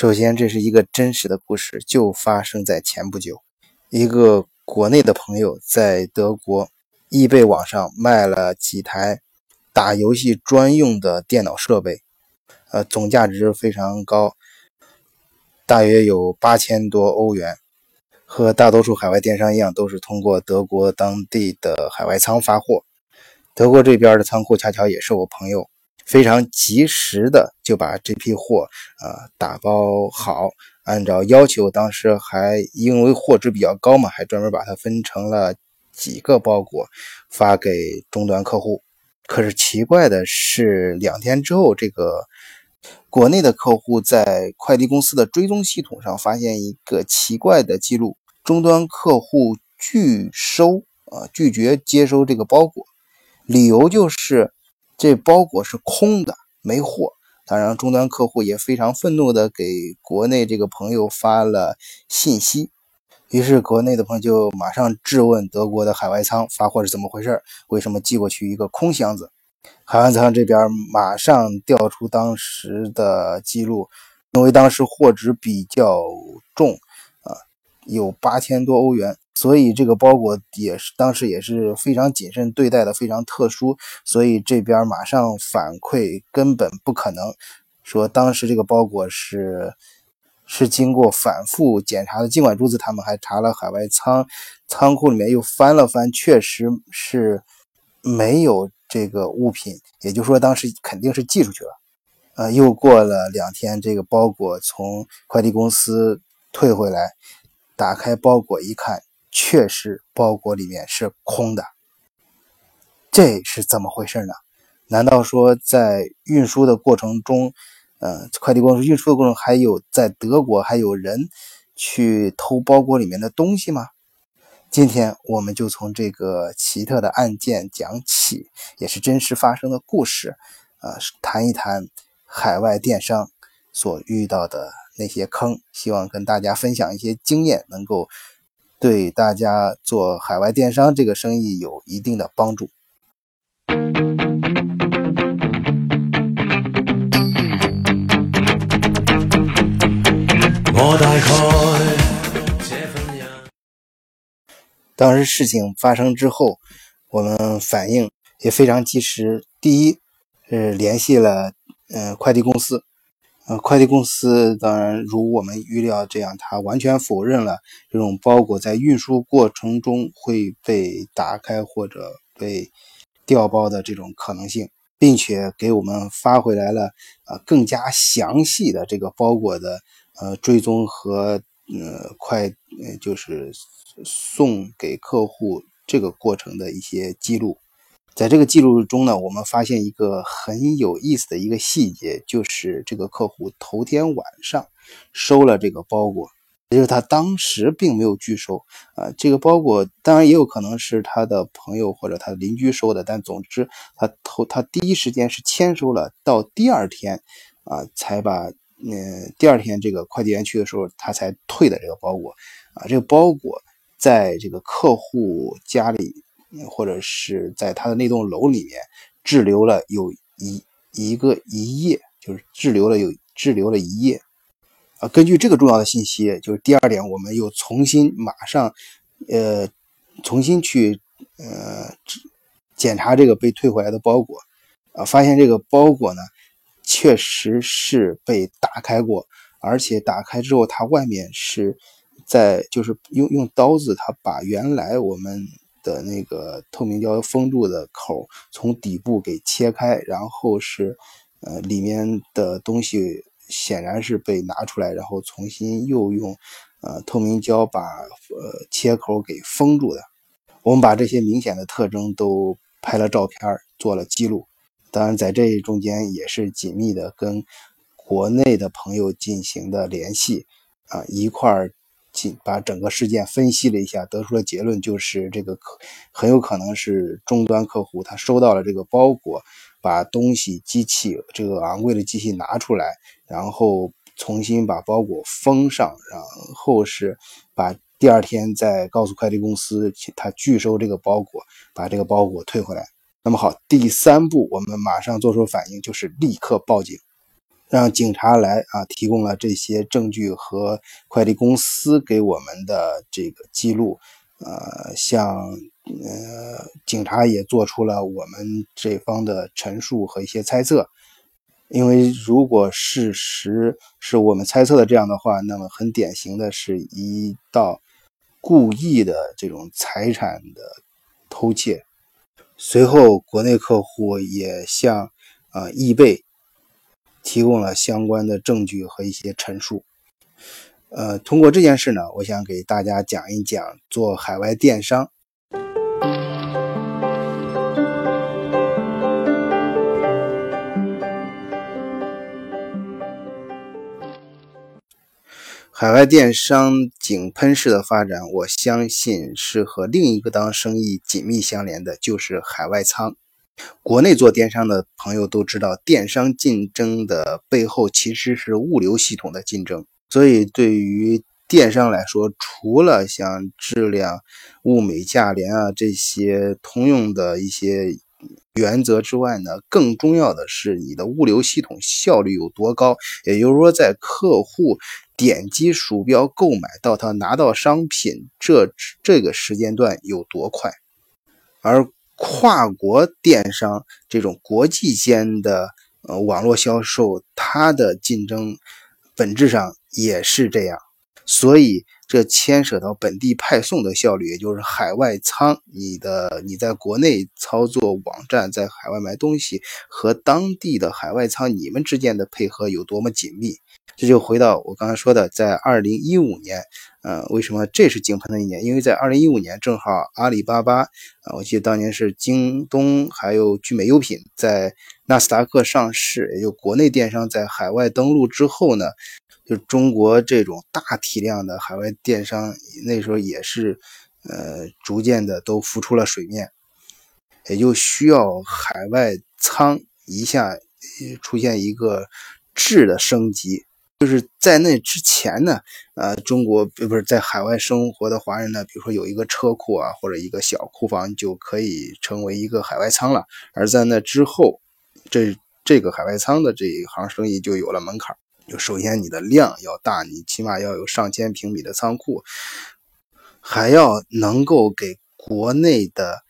首先，这是一个真实的故事，就发生在前不久。一个国内的朋友在德国易贝网上卖了几台打游戏专用的电脑设备，呃，总价值非常高，大约有八千多欧元。和大多数海外电商一样，都是通过德国当地的海外仓发货。德国这边的仓库恰巧也是我朋友。非常及时的就把这批货啊打包好，按照要求，当时还因为货值比较高嘛，还专门把它分成了几个包裹发给终端客户。可是奇怪的是，两天之后，这个国内的客户在快递公司的追踪系统上发现一个奇怪的记录：终端客户拒收啊，拒绝接收这个包裹，理由就是。这包裹是空的，没货。当然，终端客户也非常愤怒的给国内这个朋友发了信息。于是，国内的朋友就马上质问德国的海外仓发货是怎么回事？为什么寄过去一个空箱子？海外仓这边马上调出当时的记录，因为当时货值比较重，啊，有八千多欧元。所以这个包裹也是当时也是非常谨慎对待的，非常特殊。所以这边马上反馈，根本不可能说当时这个包裹是是经过反复检查的。尽管如此，他们还查了海外仓仓库里面又翻了翻，确实是没有这个物品。也就是说，当时肯定是寄出去了。呃，又过了两天，这个包裹从快递公司退回来，打开包裹一看。确实，包裹里面是空的，这是怎么回事呢？难道说在运输的过程中，呃，快递公司运输的过程还有在德国还有人去偷包裹里面的东西吗？今天我们就从这个奇特的案件讲起，也是真实发生的故事，呃，谈一谈海外电商所遇到的那些坑，希望跟大家分享一些经验，能够。对大家做海外电商这个生意有一定的帮助。我大概当时事情发生之后，我们反应也非常及时。第一是联系了嗯快递公司。呃，快递公司当然如我们预料这样，他完全否认了这种包裹在运输过程中会被打开或者被调包的这种可能性，并且给我们发回来了呃更加详细的这个包裹的呃追踪和呃快呃就是送给客户这个过程的一些记录。在这个记录中呢，我们发现一个很有意思的一个细节，就是这个客户头天晚上收了这个包裹，也就是他当时并没有拒收啊。这个包裹当然也有可能是他的朋友或者他的邻居收的，但总之他头他第一时间是签收了，到第二天啊才把嗯第二天这个快递员去的时候他才退的这个包裹啊。这个包裹在这个客户家里。或者是在他的那栋楼里面滞留了有一一个一夜，就是滞留了有滞留了一夜啊。根据这个重要的信息，就是第二点，我们又重新马上呃重新去呃检查这个被退回来的包裹啊，发现这个包裹呢确实是被打开过，而且打开之后它外面是在就是用用刀子，它把原来我们。的那个透明胶封住的口从底部给切开，然后是呃里面的东西显然是被拿出来，然后重新又用呃透明胶把呃切口给封住的。我们把这些明显的特征都拍了照片做了记录。当然在这中间也是紧密的跟国内的朋友进行的联系啊一块儿。把整个事件分析了一下，得出了结论，就是这个可很有可能是终端客户他收到了这个包裹，把东西机器这个昂贵的机器拿出来，然后重新把包裹封上，然后是把第二天再告诉快递公司他拒收这个包裹，把这个包裹退回来。那么好，第三步我们马上做出反应，就是立刻报警。让警察来啊，提供了这些证据和快递公司给我们的这个记录，呃，像呃，警察也做出了我们这方的陈述和一些猜测。因为如果事实是我们猜测的这样的话，那么很典型的是一道故意的这种财产的偷窃。随后，国内客户也向啊易贝提供了相关的证据和一些陈述。呃，通过这件事呢，我想给大家讲一讲做海外电商。海外电商井喷式的发展，我相信是和另一个当生意紧密相连的，就是海外仓。国内做电商的朋友都知道，电商竞争的背后其实是物流系统的竞争。所以，对于电商来说，除了像质量、物美价廉啊这些通用的一些原则之外呢，更重要的是你的物流系统效率有多高。也就是说，在客户。点击鼠标购买到他拿到商品这这个时间段有多快？而跨国电商这种国际间的呃网络销售，它的竞争本质上也是这样，所以这牵扯到本地派送的效率，也就是海外仓，你的你在国内操作网站，在海外买东西和当地的海外仓，你们之间的配合有多么紧密？这就回到我刚才说的，在二零一五年，呃，为什么这是井喷的一年？因为在二零一五年正好阿里巴巴，啊，我记得当年是京东还有聚美优品在纳斯达克上市，也就国内电商在海外登陆之后呢，就中国这种大体量的海外电商那时候也是，呃，逐渐的都浮出了水面，也就需要海外仓一下出现一个质的升级。就是在那之前呢，呃，中国不是在海外生活的华人呢，比如说有一个车库啊，或者一个小库房，就可以成为一个海外仓了。而在那之后，这这个海外仓的这一行生意就有了门槛，就首先你的量要大，你起码要有上千平米的仓库，还要能够给国内的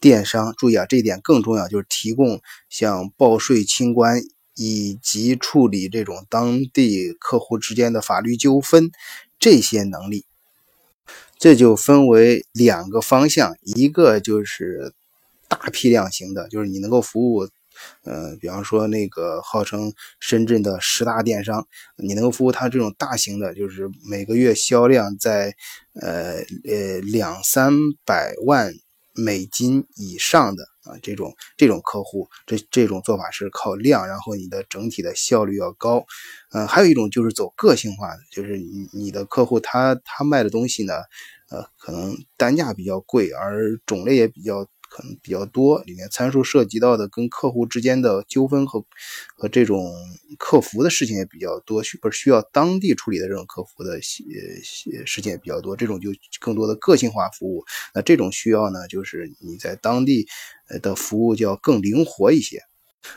电商注意啊，这一点更重要，就是提供像报税清关。以及处理这种当地客户之间的法律纠纷这些能力，这就分为两个方向，一个就是大批量型的，就是你能够服务，呃，比方说那个号称深圳的十大电商，你能够服务他这种大型的，就是每个月销量在呃呃两三百万美金以上的。啊，这种这种客户，这这种做法是靠量，然后你的整体的效率要高。嗯，还有一种就是走个性化的，就是你你的客户他他卖的东西呢，呃，可能单价比较贵，而种类也比较。可能比较多，里面参数涉及到的跟客户之间的纠纷和和这种客服的事情也比较多，需不是需要当地处理的这种客服的呃事情也比较多，这种就更多的个性化服务。那这种需要呢，就是你在当地的服务就要更灵活一些。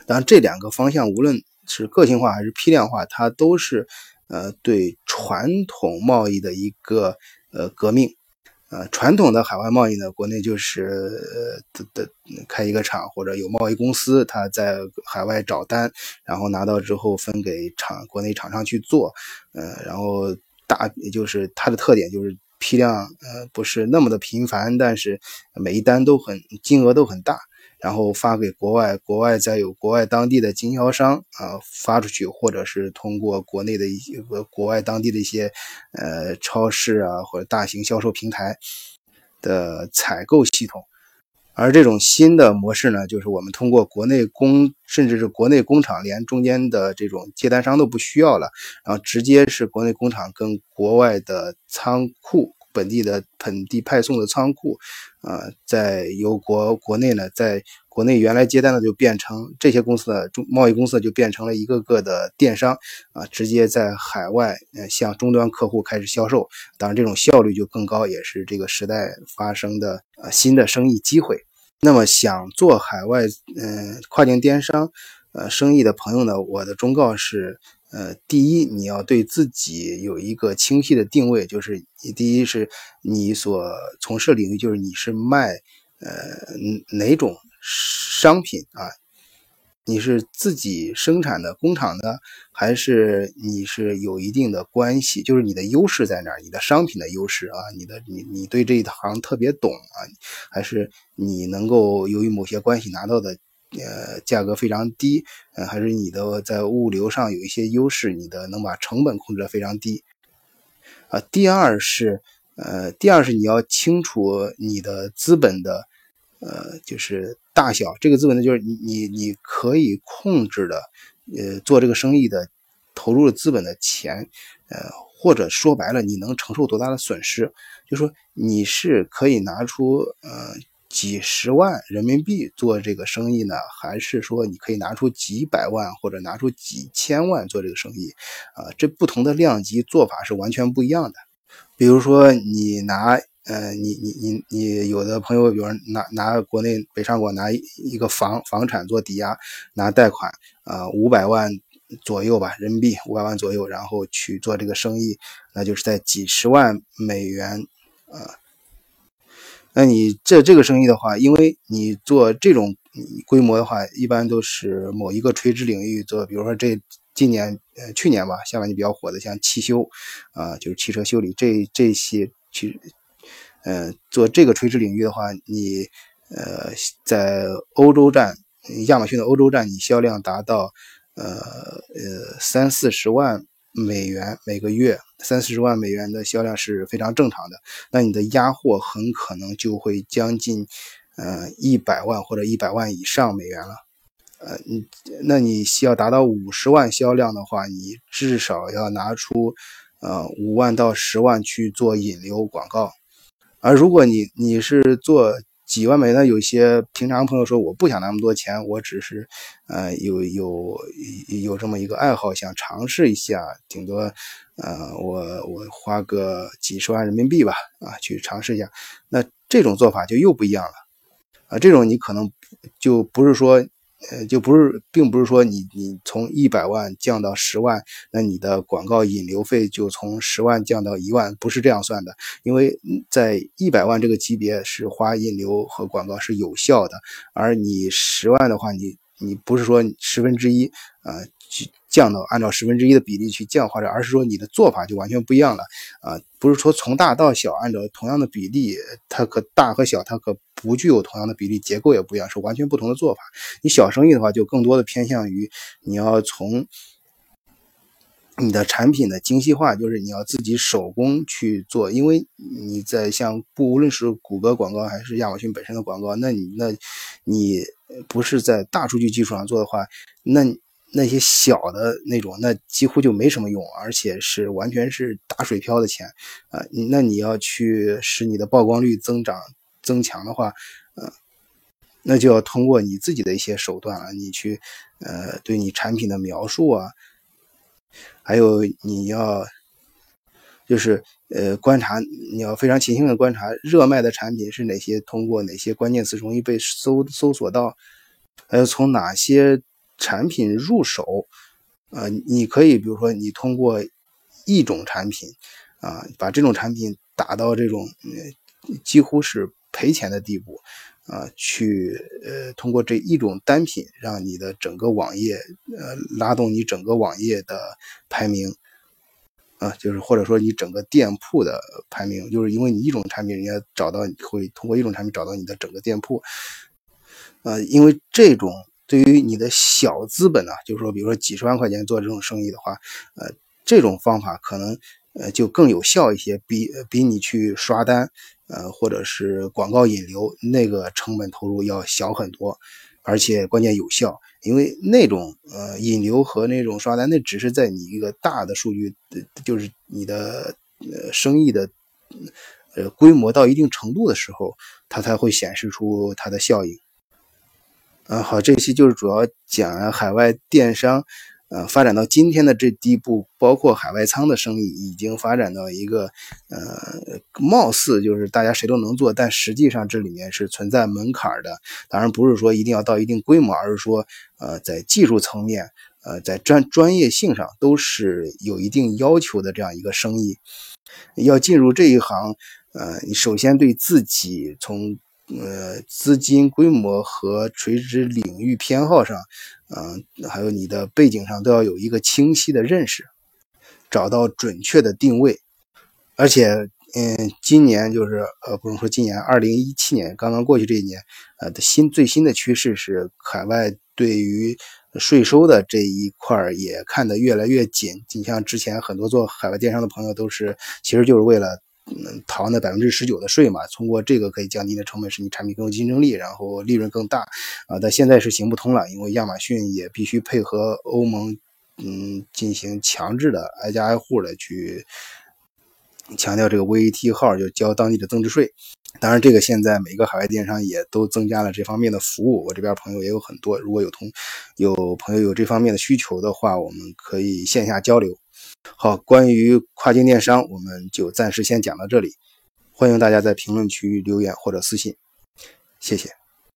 当然，这两个方向无论是个性化还是批量化，它都是呃对传统贸易的一个呃革命。呃，传统的海外贸易呢，国内就是呃的的开一个厂或者有贸易公司，他在海外找单，然后拿到之后分给厂国内厂商去做，呃，然后大也就是它的特点就是批量呃不是那么的频繁，但是每一单都很金额都很大。然后发给国外，国外再有国外当地的经销商啊发出去，或者是通过国内的一些国外当地的一些呃超市啊或者大型销售平台的采购系统。而这种新的模式呢，就是我们通过国内工，甚至是国内工厂，连中间的这种接单商都不需要了，然后直接是国内工厂跟国外的仓库。本地的本地派送的仓库，啊，在由国国内呢，在国内原来接单的就变成这些公司的中贸易公司就变成了一个个的电商，啊，直接在海外呃向终端客户开始销售，当然这种效率就更高，也是这个时代发生的呃新的生意机会。那么想做海外嗯跨境电商，呃生意的朋友呢，我的忠告是，呃，第一，你要对自己有一个清晰的定位，就是第一是你所从事的领域，就是你是卖呃哪种商品啊？你是自己生产的工厂的，还是你是有一定的关系？就是你的优势在哪儿？你的商品的优势啊，你的你你对这一行特别懂啊，还是你能够由于某些关系拿到的呃价格非常低？呃，还是你的在物流上有一些优势，你的能把成本控制的非常低？啊，第二是呃，第二是你要清楚你的资本的。呃，就是大小，这个资本呢，就是你你你可以控制的，呃，做这个生意的投入的资本的钱，呃，或者说白了，你能承受多大的损失？就说你是可以拿出呃几十万人民币做这个生意呢，还是说你可以拿出几百万或者拿出几千万做这个生意？啊，这不同的量级做法是完全不一样的。比如说你拿。呃，你你你你有的朋友，比如拿拿国内北上广拿一个房房产做抵押，拿贷款啊五百万左右吧，人民币五百万左右，然后去做这个生意，那就是在几十万美元啊。那你这这个生意的话，因为你做这种规模的话，一般都是某一个垂直领域做，比如说这今年呃去年吧，下半年比较火的像汽修啊，就是汽车修理这这些去。呃，做这个垂直领域的话，你呃在欧洲站，亚马逊的欧洲站，你销量达到呃呃三四十万美元每个月，三四十万美元的销量是非常正常的。那你的压货很可能就会将近呃一百万或者一百万以上美元了。呃，你那你需要达到五十万销量的话，你至少要拿出呃五万到十万去做引流广告。而如果你你是做几万美元，有些平常朋友说我不想那么多钱，我只是，呃，有有有这么一个爱好，想尝试一下，顶多，呃，我我花个几十万人民币吧，啊，去尝试一下，那这种做法就又不一样了，啊，这种你可能就不是说。呃，就不是，并不是说你你从一百万降到十万，那你的广告引流费就从十万降到一万，不是这样算的。因为在一百万这个级别是花引流和广告是有效的，而你十万的话，你你不是说十分之一啊。去降到按照十分之一的比例去降，或者而是说你的做法就完全不一样了啊！不是说从大到小按照同样的比例，它可大和小它可不具有同样的比例，结构也不一样，是完全不同的做法。你小生意的话，就更多的偏向于你要从你的产品的精细化，就是你要自己手工去做，因为你在像不无论是谷歌广告还是亚马逊本身的广告，那你那你不是在大数据基础上做的话，那。那些小的那种，那几乎就没什么用，而且是完全是打水漂的钱啊！那你要去使你的曝光率增长增强的话，呃，那就要通过你自己的一些手段啊，你去呃，对你产品的描述啊，还有你要就是呃观察，你要非常勤心的观察热卖的产品是哪些，通过哪些关键词容易被搜搜索到，还有从哪些。产品入手，呃，你可以比如说你通过一种产品，啊，把这种产品打到这种几乎是赔钱的地步，啊，去呃通过这一种单品让你的整个网页呃拉动你整个网页的排名，啊，就是或者说你整个店铺的排名，就是因为你一种产品人家找到你会通过一种产品找到你的整个店铺，呃，因为这种。对于你的小资本呢，就是说，比如说几十万块钱做这种生意的话，呃，这种方法可能呃就更有效一些，比比你去刷单，呃，或者是广告引流那个成本投入要小很多，而且关键有效。因为那种呃引流和那种刷单，那只是在你一个大的数据，就是你的呃生意的呃规模到一定程度的时候，它才会显示出它的效应。嗯，好，这期就是主要讲海外电商，呃，发展到今天的这地步，包括海外仓的生意，已经发展到一个呃，貌似就是大家谁都能做，但实际上这里面是存在门槛的。当然不是说一定要到一定规模，而是说呃，在技术层面，呃，在专专业性上都是有一定要求的这样一个生意。要进入这一行，呃，首先对自己从呃资金规模和垂直领域偏好上。嗯，还有你的背景上都要有一个清晰的认识，找到准确的定位。而且，嗯，今年就是呃，不能说今年，二零一七年刚刚过去这一年，呃的新最新的趋势是，海外对于税收的这一块也看得越来越紧。你像之前很多做海外电商的朋友都是，其实就是为了。嗯，逃那百分之十九的税嘛，通过这个可以降低的成本，使你产品更有竞争力，然后利润更大啊。但现在是行不通了，因为亚马逊也必须配合欧盟，嗯，进行强制的挨家挨户的去强调这个 VAT 号，就交当地的增值税。当然，这个现在每个海外电商也都增加了这方面的服务。我这边朋友也有很多，如果有同有朋友有这方面的需求的话，我们可以线下交流。好，关于跨境电商，我们就暂时先讲到这里。欢迎大家在评论区留言或者私信，谢谢。